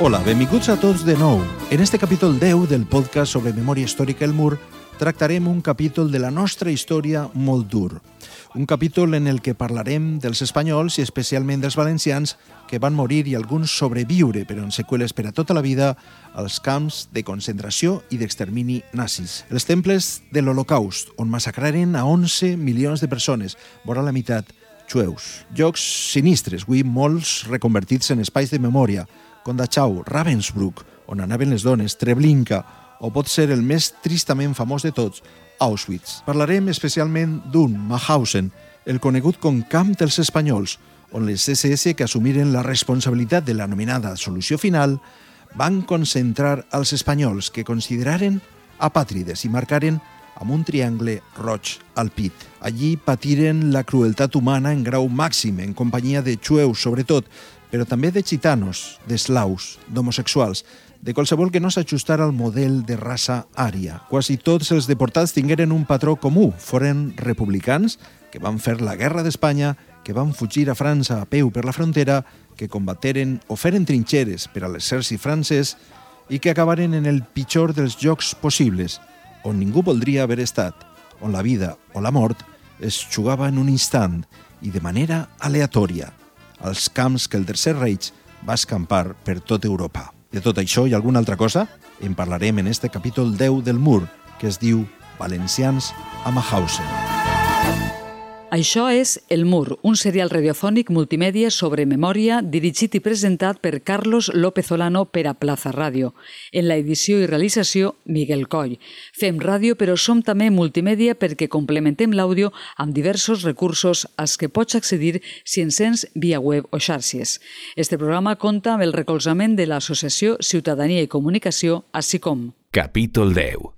Hola, benvinguts a tots de nou. En este capítol 10 del podcast sobre memòria històrica El Mur tractarem un capítol de la nostra història molt dur. Un capítol en el que parlarem dels espanyols i especialment dels valencians que van morir i alguns sobreviure, però en seqüeles per a tota la vida, als camps de concentració i d'extermini nazis. Els temples de l'Holocaust, on massacraren a 11 milions de persones, vora la meitat jueus. Llocs sinistres, avui molts reconvertits en espais de memòria, com Dachau, Ravensbrück, on anaven les dones, Treblinka, o pot ser el més tristament famós de tots, Auschwitz. Parlarem especialment d'un, Mauthausen, el conegut com Camp dels Espanyols, on les SS que assumiren la responsabilitat de l'anomenada solució final van concentrar els espanyols que consideraren apàtrides i marcaren amb un triangle roig al pit. Allí patiren la crueltat humana en grau màxim, en companyia de jueus sobretot, però també de gitanos, d'eslaus, d'homosexuals, de qualsevol que no s'ajustara al model de raça ària. Quasi tots els deportats tingueren un patró comú, foren republicans que van fer la guerra d'Espanya, que van fugir a França a peu per la frontera, que combateren o feren trinxeres per a l'exèrcit francès i que acabaren en el pitjor dels jocs possibles, on ningú voldria haver estat, on la vida o la mort es jugava en un instant i de manera aleatòria, als camps que el Tercer Reich va escampar per tot Europa. De tot això i alguna altra cosa en parlarem en este capítol 10 del Mur, que es diu Valencians a Mauthausen. Això és El Mur, un serial radiofònic multimèdia sobre memòria dirigit i presentat per Carlos López Olano per a Plaza Ràdio. En la edició i realització, Miguel Coll. Fem ràdio, però som també multimèdia perquè complementem l'àudio amb diversos recursos als que pots accedir si encens via web o xarxes. Este programa compta amb el recolzament de l'Associació Ciutadania i Comunicació, així com Capítol 10.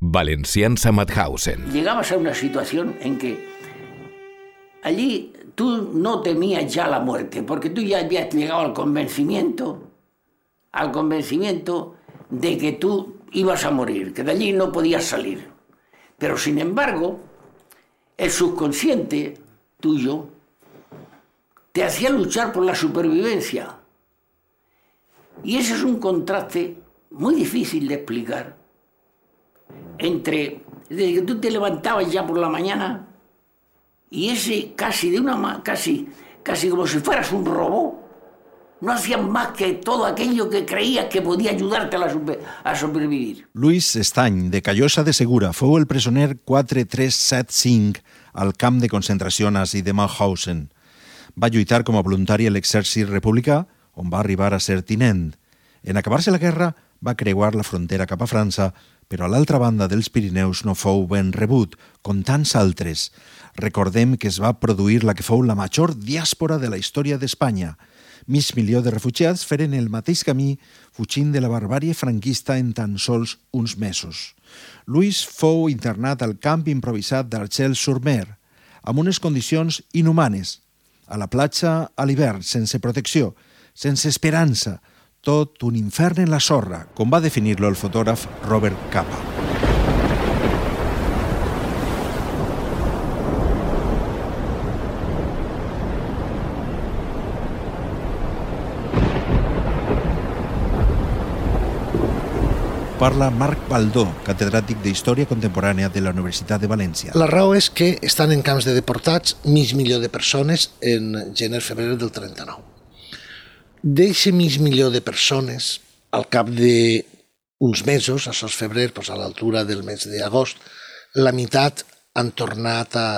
Valencians a Mauthausen. llegabas a una situación en que allí tú no temías ya la muerte, porque tú ya habías llegado al convencimiento, al convencimiento de que tú ibas a morir, que de allí no podías salir. Pero sin embargo, el subconsciente tuyo te hacía luchar por la supervivencia. Y ese es un contraste muy difícil de explicar entre desde que tú te levantabas ya por la mañana y ese casi de una casi casi como si fueras un robot no hacías más que todo aquello que creías que podía ayudarte a, la super- a sobrevivir Luis Estany, de Callosa de Segura, fou el presoner 4375 al camp de concentració nazi de Mauthausen. Va lluitar com a voluntari a l'exèrcit republicà, on va arribar a ser tinent. En acabar-se la guerra, va creuar la frontera cap a França, però a l'altra banda dels Pirineus no fou ben rebut, com tants altres. Recordem que es va produir la que fou la major diàspora de la història d'Espanya. Mig milió de refugiats feren el mateix camí fugint de la barbàrie franquista en tan sols uns mesos. Luis fou internat al camp improvisat d'Argel-sur-Mer, amb unes condicions inhumanes, a la platja a l'hivern, sense protecció, sense esperança, tot un infern en la sorra, com va definir-lo el fotògraf Robert Capa. Parla Marc Baldó, catedràtic d'Història Contemporània de la Universitat de València. La raó és que estan en camps de deportats mig milió de persones en gener-febrer del 39. D'eixe mig milió de persones, al cap d'uns mesos, a sos febrer, doncs a l'altura del mes d'agost, la meitat han tornat a,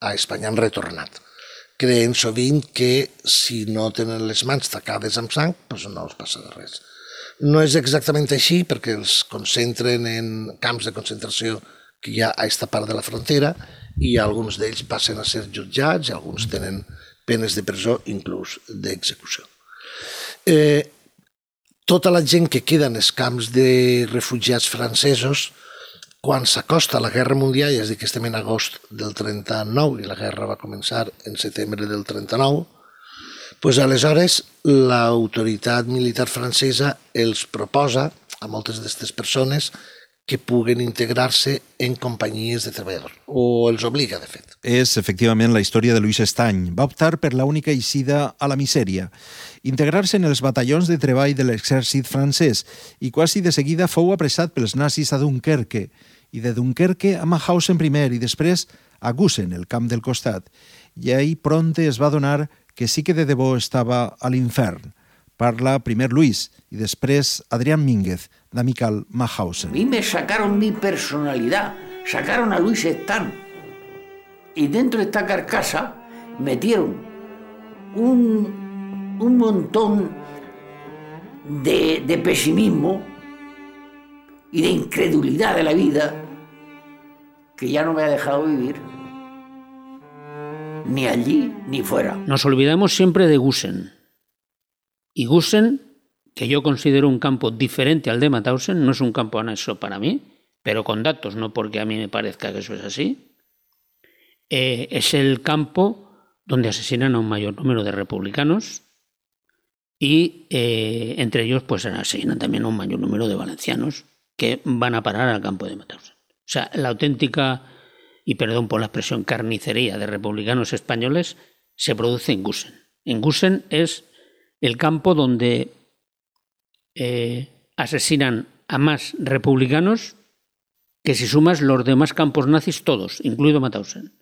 a Espanya, han retornat creient sovint que si no tenen les mans tacades amb sang, doncs no els passa res. No és exactament així perquè els concentren en camps de concentració que hi ha a aquesta part de la frontera i alguns d'ells passen a ser jutjats i alguns tenen penes de presó, inclús d'execució. Eh, tota la gent que queda en els camps de refugiats francesos, quan s'acosta la Guerra Mundial, és a dir, que estem en agost del 39 i la guerra va començar en setembre del 39, pues aleshores l'autoritat militar francesa els proposa a moltes d'aquestes persones que puguen integrar-se en companyies de treballadors, o els obliga, de fet. És, efectivament, la història de Lluís Estany. Va optar per la única eixida a la misèria, integrar-se en els batallons de treball de l'exèrcit francès i quasi de seguida fou apressat pels nazis a Dunkerque i de Dunkerque a Mauthausen primer i després a Gusen, el camp del costat. I ahir pronte es va donar que sí que de debò estava a l'infern. Parla primer Luis y després Adrián Mínguez, de Mahausen. A mí me sacaron mi personalidad, sacaron a Luis Stan. Y dentro de esta carcasa metieron un, un montón de, pesimismo y de incredulidad de la vida que ya no me ha dejado vivir ni allí ni fuera. Nos olvidamos siempre de Gusen. Y Gusen, que yo considero un campo diferente al de Mauthausen, no es un campo anexo para mí, pero con datos, no porque a mí me parezca que eso es así, eh, es el campo donde asesinan a un mayor número de republicanos y eh, entre ellos pues asesinan también a un mayor número de valencianos que van a parar al campo de Mauthausen. O sea, la auténtica, y perdón por la expresión, carnicería de republicanos españoles se produce en Gusen. En Gusen es el campo donde eh, asesinan a más republicanos que si sumas los demás campos nazis todos, incluido Mauthausen.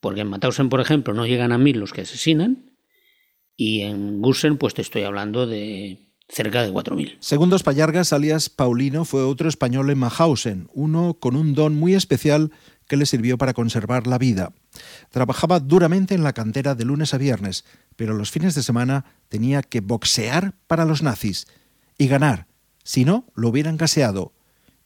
Porque en Mauthausen, por ejemplo, no llegan a mil los que asesinan y en Gusen, pues te estoy hablando de cerca de 4.000. Segundo Spallargas, alias Paulino, fue otro español en Mahausen, uno con un don muy especial que le sirvió para conservar la vida. Trabajaba duramente en la cantera de lunes a viernes, pero los fines de semana tenía que boxear para los nazis y ganar, si no, lo hubieran gaseado,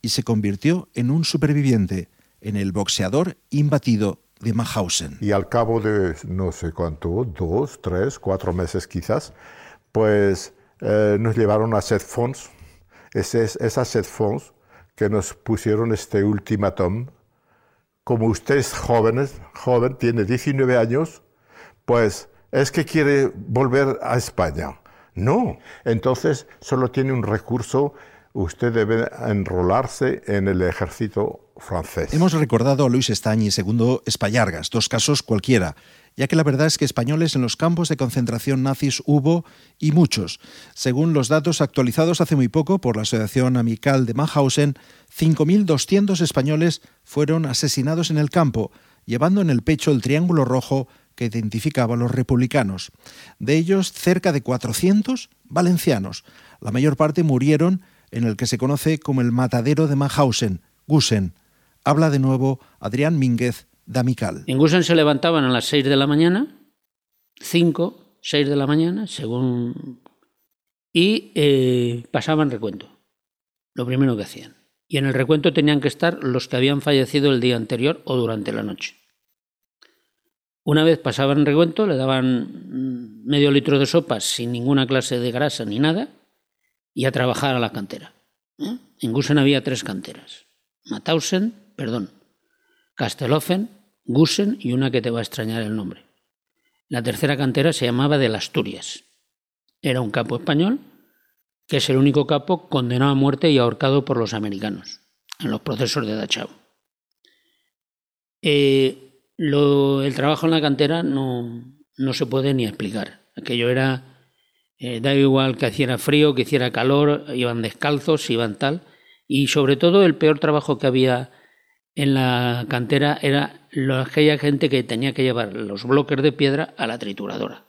y se convirtió en un superviviente, en el boxeador imbatido de Mahausen. Y al cabo de no sé cuánto, dos, tres, cuatro meses quizás, pues eh, nos llevaron a Setfons, es, es, es a Setfons que nos pusieron este ultimátum. Como usted es joven, joven, tiene 19 años, pues es que quiere volver a España. No, entonces solo tiene un recurso, usted debe enrolarse en el ejército francés. Hemos recordado a Luis Estañi, segundo Espallargas, dos casos cualquiera, ya que la verdad es que españoles en los campos de concentración nazis hubo y muchos. Según los datos actualizados hace muy poco por la Asociación Amical de Mauthausen, 5.200 españoles fueron asesinados en el campo, llevando en el pecho el triángulo rojo que identificaba a los republicanos. De ellos, cerca de 400 valencianos. La mayor parte murieron en el que se conoce como el matadero de Mauthausen, Gusen. Habla de nuevo Adrián Mínguez, de Amical. En Gusen se levantaban a las 6 de la mañana, 5, 6 de la mañana, según... y eh, pasaban recuento, lo primero que hacían. Y en el recuento tenían que estar los que habían fallecido el día anterior o durante la noche. Una vez pasaban recuento, le daban medio litro de sopa sin ninguna clase de grasa ni nada y a trabajar a la cantera. ¿eh? En Gusen había tres canteras. Mauthausen, perdón, Castelofen, Gusen y una que te va a extrañar el nombre. La tercera cantera se llamaba de las Asturias. Era un capo español que es el único capo condenado a muerte y ahorcado por los americanos en los procesos de Dachau. Eh, el trabajo en la cantera no, no se puede ni explicar. Aquello era, eh, da igual que hiciera frío, que hiciera calor, iban descalzos, iban tal. Y sobre todo el peor trabajo que había en la cantera era lo, aquella gente que tenía que llevar los bloques de piedra a la trituradora.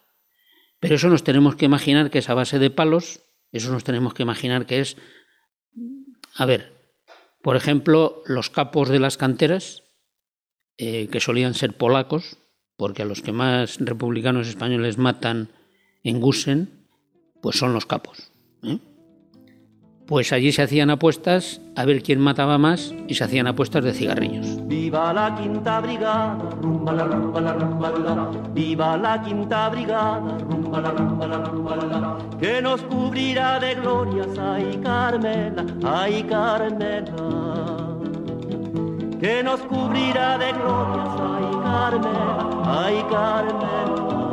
Pero eso nos tenemos que imaginar que es a base de palos, eso nos tenemos que imaginar que es, a ver, por ejemplo, los capos de las canteras, eh, que solían ser polacos, porque a los que más republicanos españoles matan en Gusen, pues son los capos. ¿eh? pues allí se hacían apuestas a ver quién mataba más y se hacían apuestas de cigarrillos. Viva la quinta brigada, rumba la rumba la rumba la, viva la quinta brigada, rumba la rumba la rumba la, que nos cubrirá de glorias, ay Carmela, ay Carmela, que nos cubrirá de glorias, ay Carmela, ay Carmela.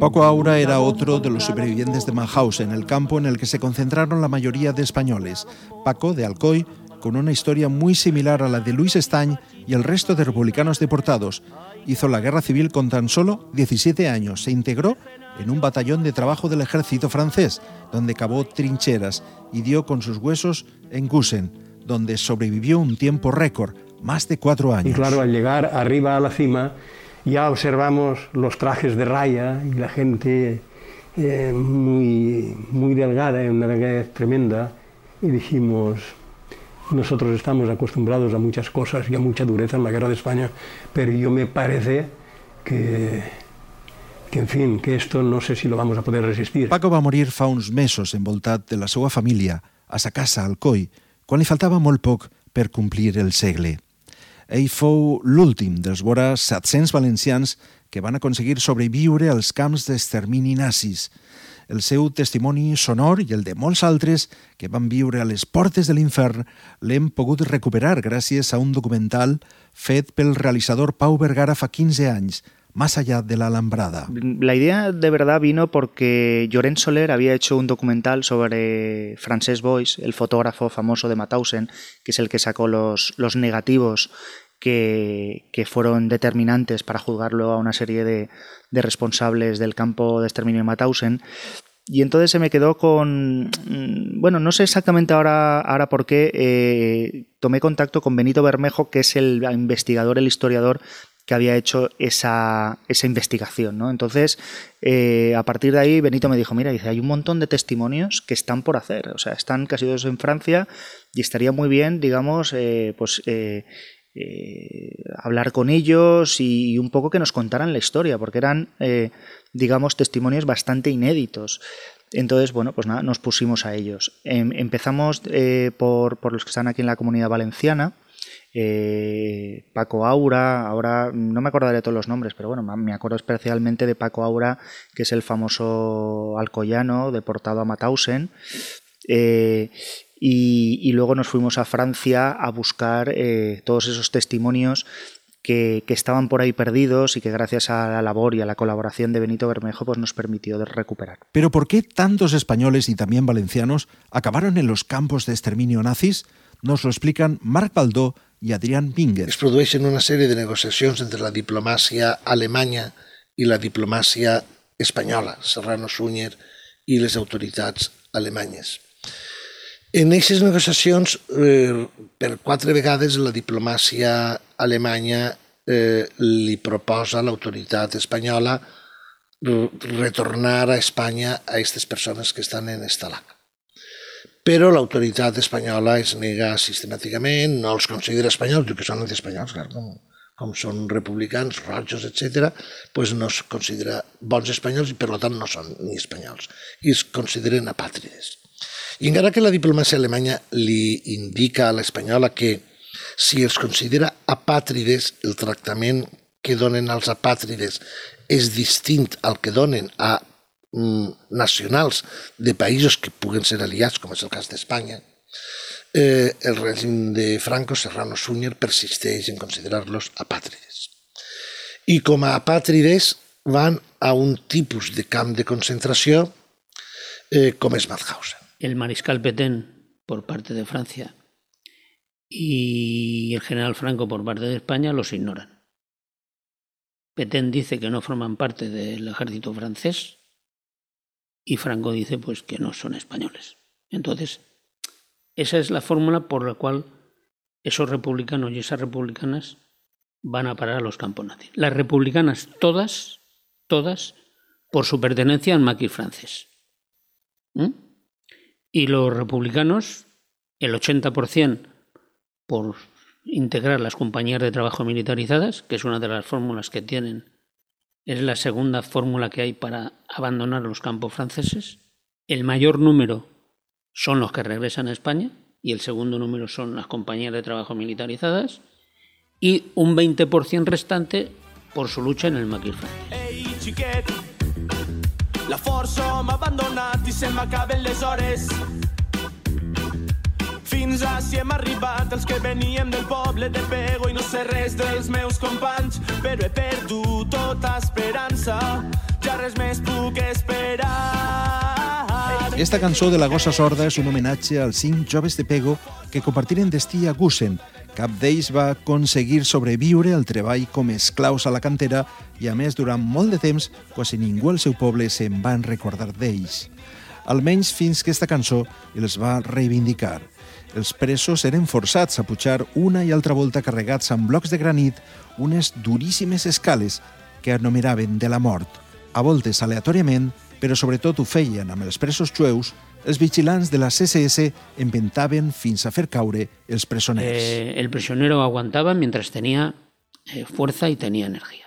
Paco Aura era otro de los supervivientes de Mauthausen, el campo en el que se concentraron la mayoría de españoles. Paco, de Alcoy, con una historia muy similar a la de Luis Estañ y el resto de republicanos deportados. Hizo la guerra civil con tan solo 17 años. Se integró en un batallón de trabajo del ejército francés, donde cavó trincheras y dio con sus huesos en Gusen, donde sobrevivió un tiempo récord, más de cuatro años. Y claro, al llegar arriba a la cima, ya observamos los trajes de raya y la gente eh, muy, muy delgada, una delgadez tremenda, y dijimos, nosotros estamos acostumbrados a muchas cosas y a mucha dureza en la guerra de España, pero yo me parece que, que en fin, que esto no sé si lo vamos a poder resistir. Paco va morir fa uns mesos envoltat de la seva família, a sa casa al Coi, quan li faltava molt poc per complir el segle. Ell fou l'últim dels vora 700 valencians que van aconseguir sobreviure als camps d'extermini nazis. El seu testimoni sonor i el de molts altres que van viure a les portes de l'infern l'hem pogut recuperar gràcies a un documental fet pel realitzador Pau Vergara fa 15 anys, más allá de la alambrada. La idea de verdad vino porque Llorent Soler había hecho un documental sobre Frances Boyce, el fotógrafo famoso de Mauthausen, que es el que sacó los, los negativos que, que, fueron determinantes para juzgarlo a una serie de, de responsables del campo de exterminio de Mauthausen. Y entonces se me quedó con. mm, Bueno, no sé exactamente ahora, ahora por qué. eh, tomé contacto con Benito Bermejo, que es el investigador, el historiador que había hecho esa, esa investigación. ¿no? Entonces, eh, a partir de ahí, Benito me dijo: Mira, dice, hay un montón de testimonios que están por hacer. O sea, están casi todos en Francia y estaría muy bien, digamos, eh, pues. eh, hablar con ellos y, un poco que nos contaran la historia, porque eran, digamos, testimonios bastante inéditos. Entonces, bueno, pues nada, nos pusimos a ellos. Em, empezamos por, por los que están aquí en la comunidad valenciana. Eh, Paco Aura, ahora no me acordaré de todos los nombres, pero bueno, me acuerdo especialmente de Paco Aura, que es el famoso alcoyano deportado a Mauthausen. Eh, y, luego nos fuimos a Francia a buscar eh, todos esos testimonios que, estaban por ahí perdidos y que gracias a la labor y a la colaboración de Benito Bermejo pues nos permitió recuperar. Pero ¿por qué tantos españoles y también valencianos acabaron en los campos de exterminio nazis? Nos lo explican Marc Baldó i Adrián Mínguez. Es produeixen una sèrie de negociacions entre la diplomàcia alemanya i la diplomàcia espanyola, Serrano Súñer i les autoritats alemanyes. En aquestes negociacions, eh, per quatre vegades la diplomàcia alemanya eh, li proposa a l'autoritat espanyola retornar a Espanya a aquestes persones que estan en Estalag. Però l'autoritat espanyola es nega sistemàticament, no els considera espanyols, diu que són antiespanyols, clar, com, com són republicans, rojos, etc., pues no es considera bons espanyols i per tant no són ni espanyols. I es consideren apàtrides. I encara que la diplomàcia alemanya li indica a l'espanyola que si els considera apàtrides, el tractament que donen als apàtrides és distint al que donen a nacionals de països que puguen ser aliats, com és el cas d'Espanya, eh, el règim de Franco, Serrano Súñer, persisteix en considerar-los apàtrides. I com a apàtrides van a un tipus de camp de concentració eh, com és Mauthausen. El mariscal Petén por parte de Francia y el general Franco por parte de España los ignoran. Petén dice que no forman parte del ejército francés y Franco dice pues que no son españoles. Entonces, esa es la fórmula por la cual esos republicanos y esas republicanas van a parar a los campos nazis. Las republicanas todas, todas, por su pertenencia al maquis francés. ¿Mm? Y los republicanos, el 80% por integrar las compañías de trabajo militarizadas, que es una de las fórmulas que tienen, es la segunda fórmula que hay para abandonar los campos franceses. El mayor número son los que regresan a España y el segundo número son las compañías de trabajo militarizadas y un 20% restante por su lucha en el maquis la. Fins a si hem arribat els que veníem del poble de Pego i no sé res dels meus companys, però he perdut tota esperança, ja res més puc esperar. Esta cançó de la gossa sorda és un homenatge als cinc joves de Pego que compartiren destí a Gusen. Cap d'ells va aconseguir sobreviure al treball com esclaus a la cantera i, a més, durant molt de temps, quasi ningú al seu poble se'n van recordar d'ells. Almenys fins que esta cançó els va reivindicar. Els presos eren forçats a pujar una i altra volta carregats amb blocs de granit unes duríssimes escales que anomenaven de la mort, a voltes aleatòriament però sobretot ho feien amb els presos jueus, els vigilants de la CSS inventaven fins a fer caure els presoners. Eh, el prisionero aguantaba mientras tenía eh, fuerza y tenía energía.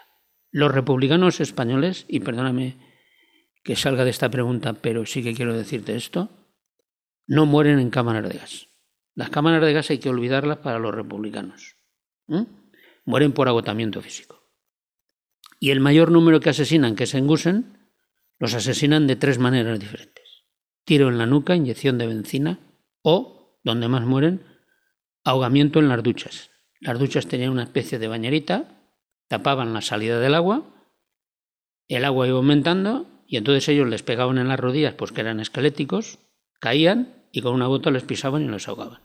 Los republicanos españoles, y perdóname que salga de esta pregunta, pero sí que quiero decirte esto, no mueren en cámaras de gas. Las cámaras de gas hay que olvidarlas para los republicanos. Mueren por agotamiento físico. Y el mayor número que asesinan, que es en Gusen, los asesinan de tres maneras diferentes. Tiro en la nuca, inyección de benzina o, donde más mueren, ahogamiento en las duchas. Las duchas tenían una especie de bañerita, tapaban la salida del agua, el agua iba aumentando y entonces ellos les pegaban en las rodillas, pues que eran esqueléticos, caían y con una bota les pisaban y los ahogaban.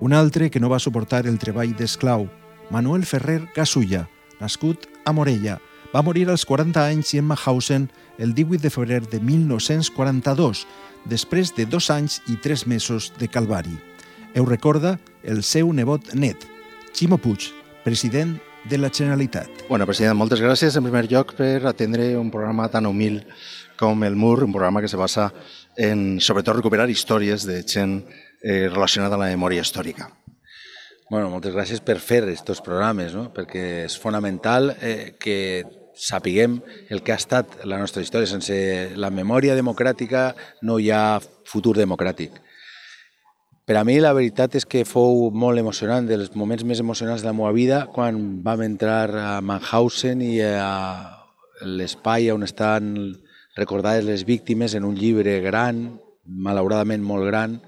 Un altre que no va suportar el treball d'esclau, Manuel Ferrer Gasulla, nascut a Morella, va morir als 40 anys i en Mahausen el 18 de febrer de 1942, després de dos anys i tres mesos de calvari. Heu recorda el seu nebot net, Ximo Puig, president de la Generalitat. Bueno, president, moltes gràcies en primer lloc per atendre un programa tan humil com el MUR, un programa que se basa en, sobretot, recuperar històries de gent eh, relacionada a la memòria històrica. Bueno, moltes gràcies per fer aquests programes, no? perquè és fonamental eh, que sapiguem el que ha estat la nostra història. Sense la memòria democràtica no hi ha futur democràtic. Per a mi la veritat és que fou molt emocionant, dels moments més emocionants de la meva vida, quan vam entrar a Mannhausen i a l'espai on estan recordades les víctimes en un llibre gran, malauradament molt gran,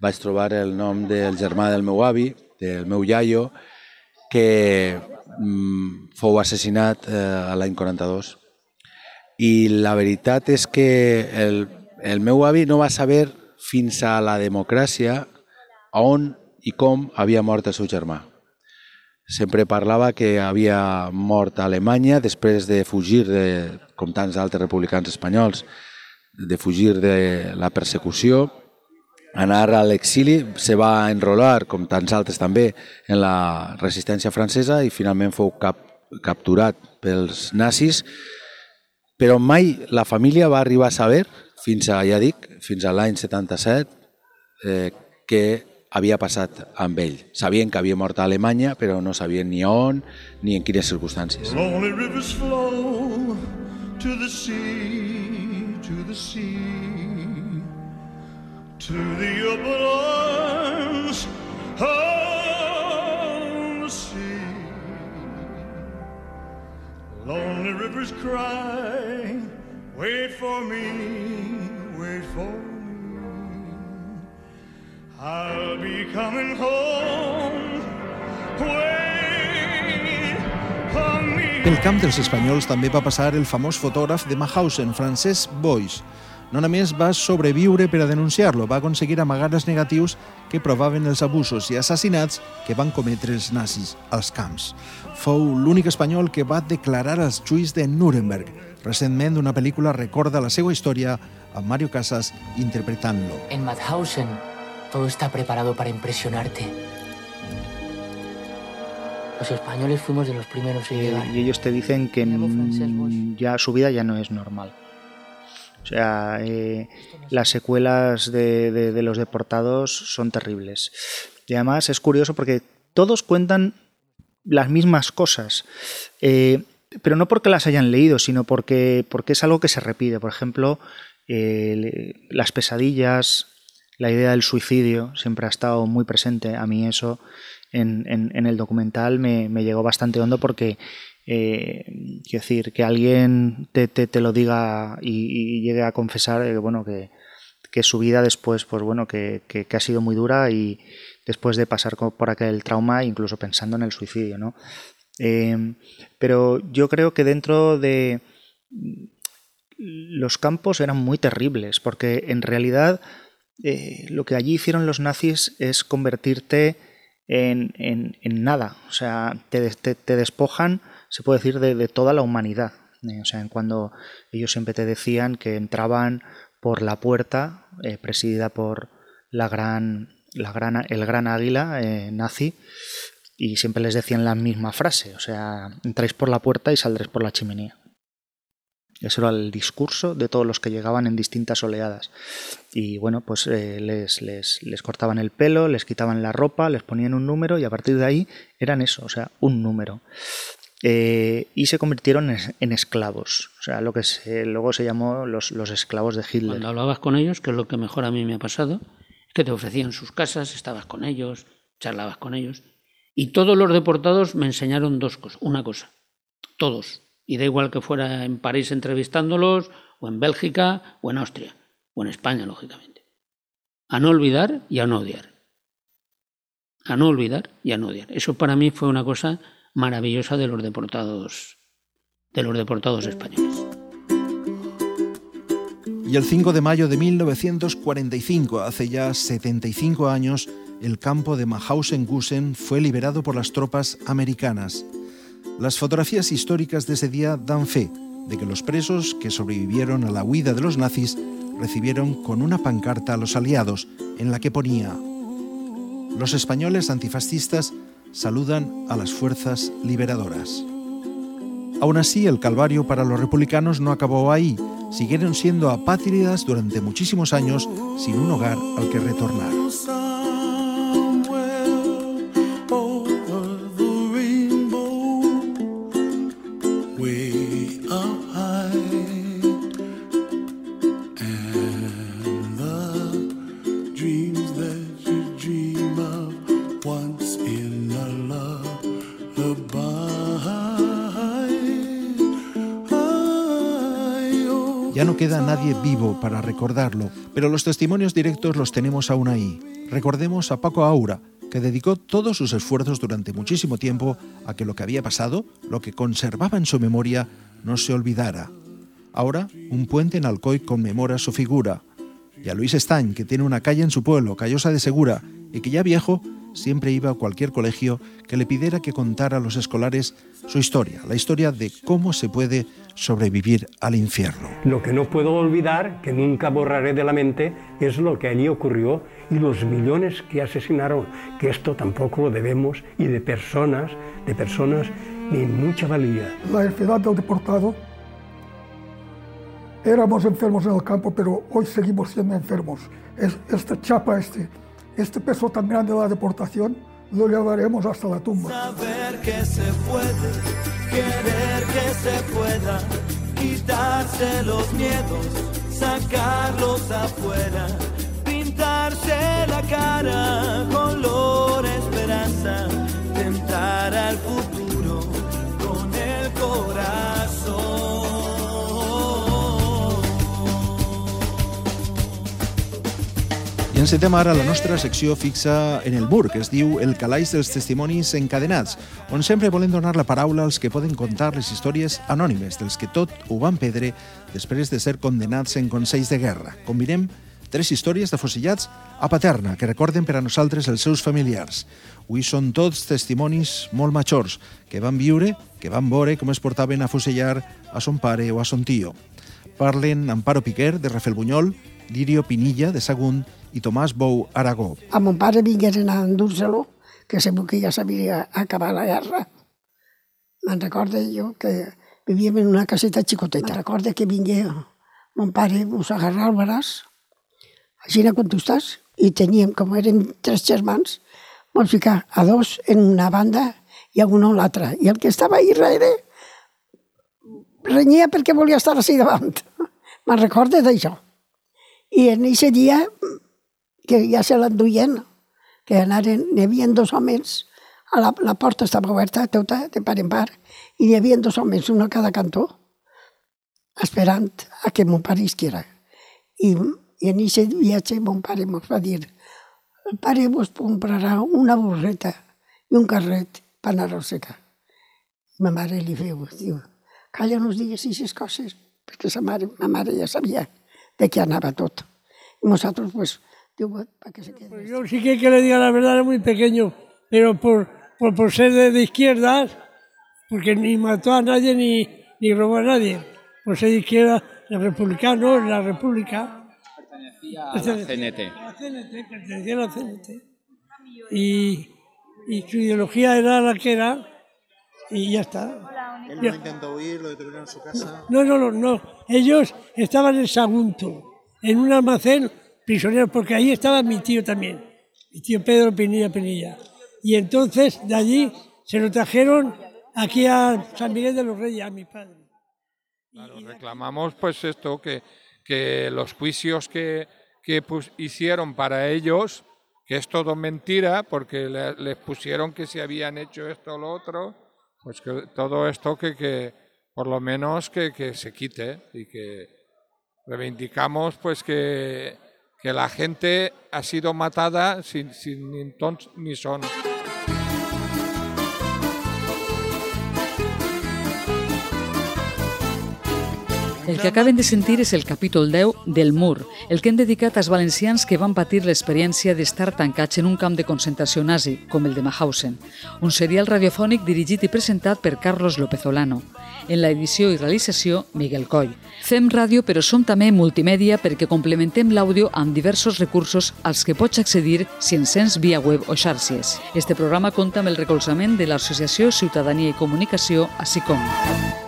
vaig trobar el nom del germà del meu avi, del meu iaio, que mm, fou assassinat eh, l'any 42. I la veritat és que el, el meu avi no va saber fins a la democràcia on i com havia mort el seu germà. Sempre parlava que havia mort a Alemanya després de fugir, de, com tants altres republicans espanyols, de fugir de la persecució anar a l'exili, se va enrolar, com tants altres també, en la resistència francesa i finalment fou cap, capturat pels nazis, però mai la família va arribar a saber, fins a, ja dic, fins a l'any 77, eh, què havia passat amb ell. Sabien que havia mort a Alemanya, però no sabien ni on ni en quines circumstàncies. Lonely rivers flow to the sea, to the sea to the open arms of the sea. Lonely rivers cry, wait for me, wait for me. I'll be coming home, wait for me. Pel camp dels espanyols també va passar el famós fotògraf de Mahausen, Francesc Boix, no només va sobreviure per a denunciar-lo, va aconseguir amagar els negatius que provaven els abusos i assassinats que van cometre els nazis als camps. Fou l'únic espanyol que va declarar els juïs de Nuremberg. Recentment, una pel·lícula recorda la seva història amb Mario Casas interpretant-lo. En Mauthausen, todo está preparado para impresionarte. Los españoles fuimos de los primeros en Eh, llegar. y ellos te dicen que ya su vida ya no es normal. O sea, eh, las secuelas de, de- los deportados son terribles. Y además es curioso porque todos cuentan las mismas cosas, eh, pero no porque las hayan leído, sino porque, porque es algo que se repite. Por ejemplo, las pesadillas, la idea del suicidio siempre ha estado muy presente. A mí eso en, en- el documental me, me llegó bastante hondo porque, eh, quiero decir, que alguien te, te- te lo diga y, llegue a confesar eh, bueno, que, que su vida después, pues bueno, que, que- ha sido muy dura y después de pasar por aquel trauma, incluso pensando en el suicidio, ¿no? Eh, pero yo creo que dentro de los campos eran muy terribles, porque en realidad eh, lo que allí hicieron los nazis es convertirte en, en- en nada. O sea, te- te despojan, se puede decir, de, de toda la humanidad. Eh, o sea, en cuando ellos siempre te decían que entraban por la puerta, eh, presidida por la gran, la gran, el gran águila eh, nazi, y siempre les decían la misma frase, o sea, entráis por la puerta y saldréis por la chimenea. Eso era el discurso de todos los que llegaban en distintas oleadas. Y bueno, pues eh, les, les, les cortaban el pelo, les quitaban la ropa, les ponían un número y a partir de ahí eran eso, o sea, un número. Eh, y se convirtieron en, esclavos, o sea, lo que luego se llamó los, los esclavos de Hitler. Cuando hablabas con ellos, que es lo que mejor a mí me ha pasado, es que te ofrecían sus casas, estabas con ellos, charlabas con ellos. Y todos los deportados me enseñaron dos cosas, una cosa, todos. Y da igual que fuera en París entrevistándolos, o en Bélgica, o en Austria, o en España, lógicamente. A no olvidar y a no odiar. A no olvidar y a no odiar. Eso para mí fue una cosa maravillosa de los deportados, de los deportados españoles. Y el 5 de mayo de 1945, hace ya 75 años, el campo de Mahausen-Gusen fue liberado por las tropas americanas. Las fotografías históricas de ese día dan fe de que los presos que sobrevivieron a la huida de los nazis recibieron con una pancarta a los aliados en la que ponía Los españoles antifascistas saludan a las fuerzas liberadoras. Aún así, el calvario para los republicanos no acabó ahí. Siguieron siendo apátridas durante muchísimos años sin un hogar al que retornar. Vivo para recordarlo, pero los testimonios directos los tenemos aún ahí. Recordemos a Paco Aura, que dedicó todos sus esfuerzos durante muchísimo tiempo a que lo que había pasado, lo que conservaba en su memoria, no se olvidara. Ahora, un puente en Alcoy conmemora su figura. Y a Luis Estañ, que tiene una calle en su pueblo, Callosa de Segura, y que ya viejo, siempre iba a cualquier colegio que le pidiera que contara a los escolares su historia, la historia de cómo se puede sobrevivir al infierno. Lo que no puedo olvidar, que nunca borraré de la mente, es lo que allí ocurrió y los millones que asesinaron, que esto tampoco lo debemos, y de personas, de personas de mucha valía. La enfermedad del deportado. Éramos enfermos en el campo, pero hoy seguimos siendo enfermos. Es- esta chapa, este, este peso tan grande de la deportación, lo llevaremos hasta la tumba. Saber que se puede, querer que se pueda, quitarse los miedos, sacarlos afuera, encetem ara la nostra secció fixa en el mur, que es diu El calaix dels testimonis encadenats, on sempre volem donar la paraula als que poden contar les històries anònimes dels que tot ho van perdre després de ser condenats en consells de guerra. Combinem tres històries d'afusillats a Paterna que recorden per a nosaltres els seus familiars. Avui són tots testimonis molt majors que van viure, que van veure com es portaven a fusellar a son pare o a son tio. Parlen Amparo Piquer, de Rafelbunyol, Lirio Pinilla, de Sagunt, i Tomàs Bou Aragó. A mon pare vingueren a endur-se-lo, que segur que ja acabar la guerra. Me'n recordo jo que vivíem en una caseta xicoteta. Me'n recordo que vingué mon pare, us agarrar el braç, així quan tu estàs, i teníem, com érem tres germans, ens ficar a dos en una banda i a un a l'altra. I el que estava ahí darrere renyia perquè volia estar així davant. Me'n recordo d'això. I en aquest dia, que ja se l'enduien, que anaren, n'hi havia dos homes, a la, la porta estava oberta tota, de part en part, i n'hi havia dos homes, un a cada cantó, esperant a que mon pare isquiera. I, i en aquest viatge mon pare ens va dir el pare vos comprarà una burreta i un carret per anar a secar. Ma mare li feu, diu, calla, no us digues aquestes coses, perquè sa mare, ma mare ja sabia de què anava tot. Y nosotros, pues, digo, para que se quede. Pues yo sí que, que le diga la verdad, era muy pequeño, pero por, por, por ser de, de izquierdas, porque ni mató a nadie ni, ni robó a nadie, por ser de izquierda, el republicano, la república. Pertenecía a la CNT. A la CNT, pertenecía a la CNT. Y, y su ideología era la que era, y ya está. Él no intentó huir, lo detuvieron en su casa. No, no, no, no. Ellos estaban en Sagunto, en un almacén prisioneros, porque ahí estaba mi tío también, mi tío Pedro Pinilla Pinilla. Y entonces de allí se lo trajeron aquí a San Miguel de los Reyes, a mi padre. Claro, reclamamos pues esto, que, que los juicios que, que pus- hicieron para ellos, que es todo mentira, porque le- les pusieron que si habían hecho esto o lo otro, pues que todo esto que, que por lo menos que, que se quite y que reivindicamos pues que, que la gente ha sido matada sin, sin ni ni son. El que acaben de sentir és el capítol 10 del Mur, el que hem dedicat als valencians que van patir l'experiència d'estar tancats en un camp de concentració nazi, com el de Mahausen, un serial radiofònic dirigit i presentat per Carlos López Olano. En la edició i realització, Miguel Coll. Fem ràdio, però som també multimèdia perquè complementem l'àudio amb diversos recursos als que pots accedir si ens sents via web o xarxes. Este programa compta amb el recolzament de l'Associació Ciutadania i Comunicació, a SICOM.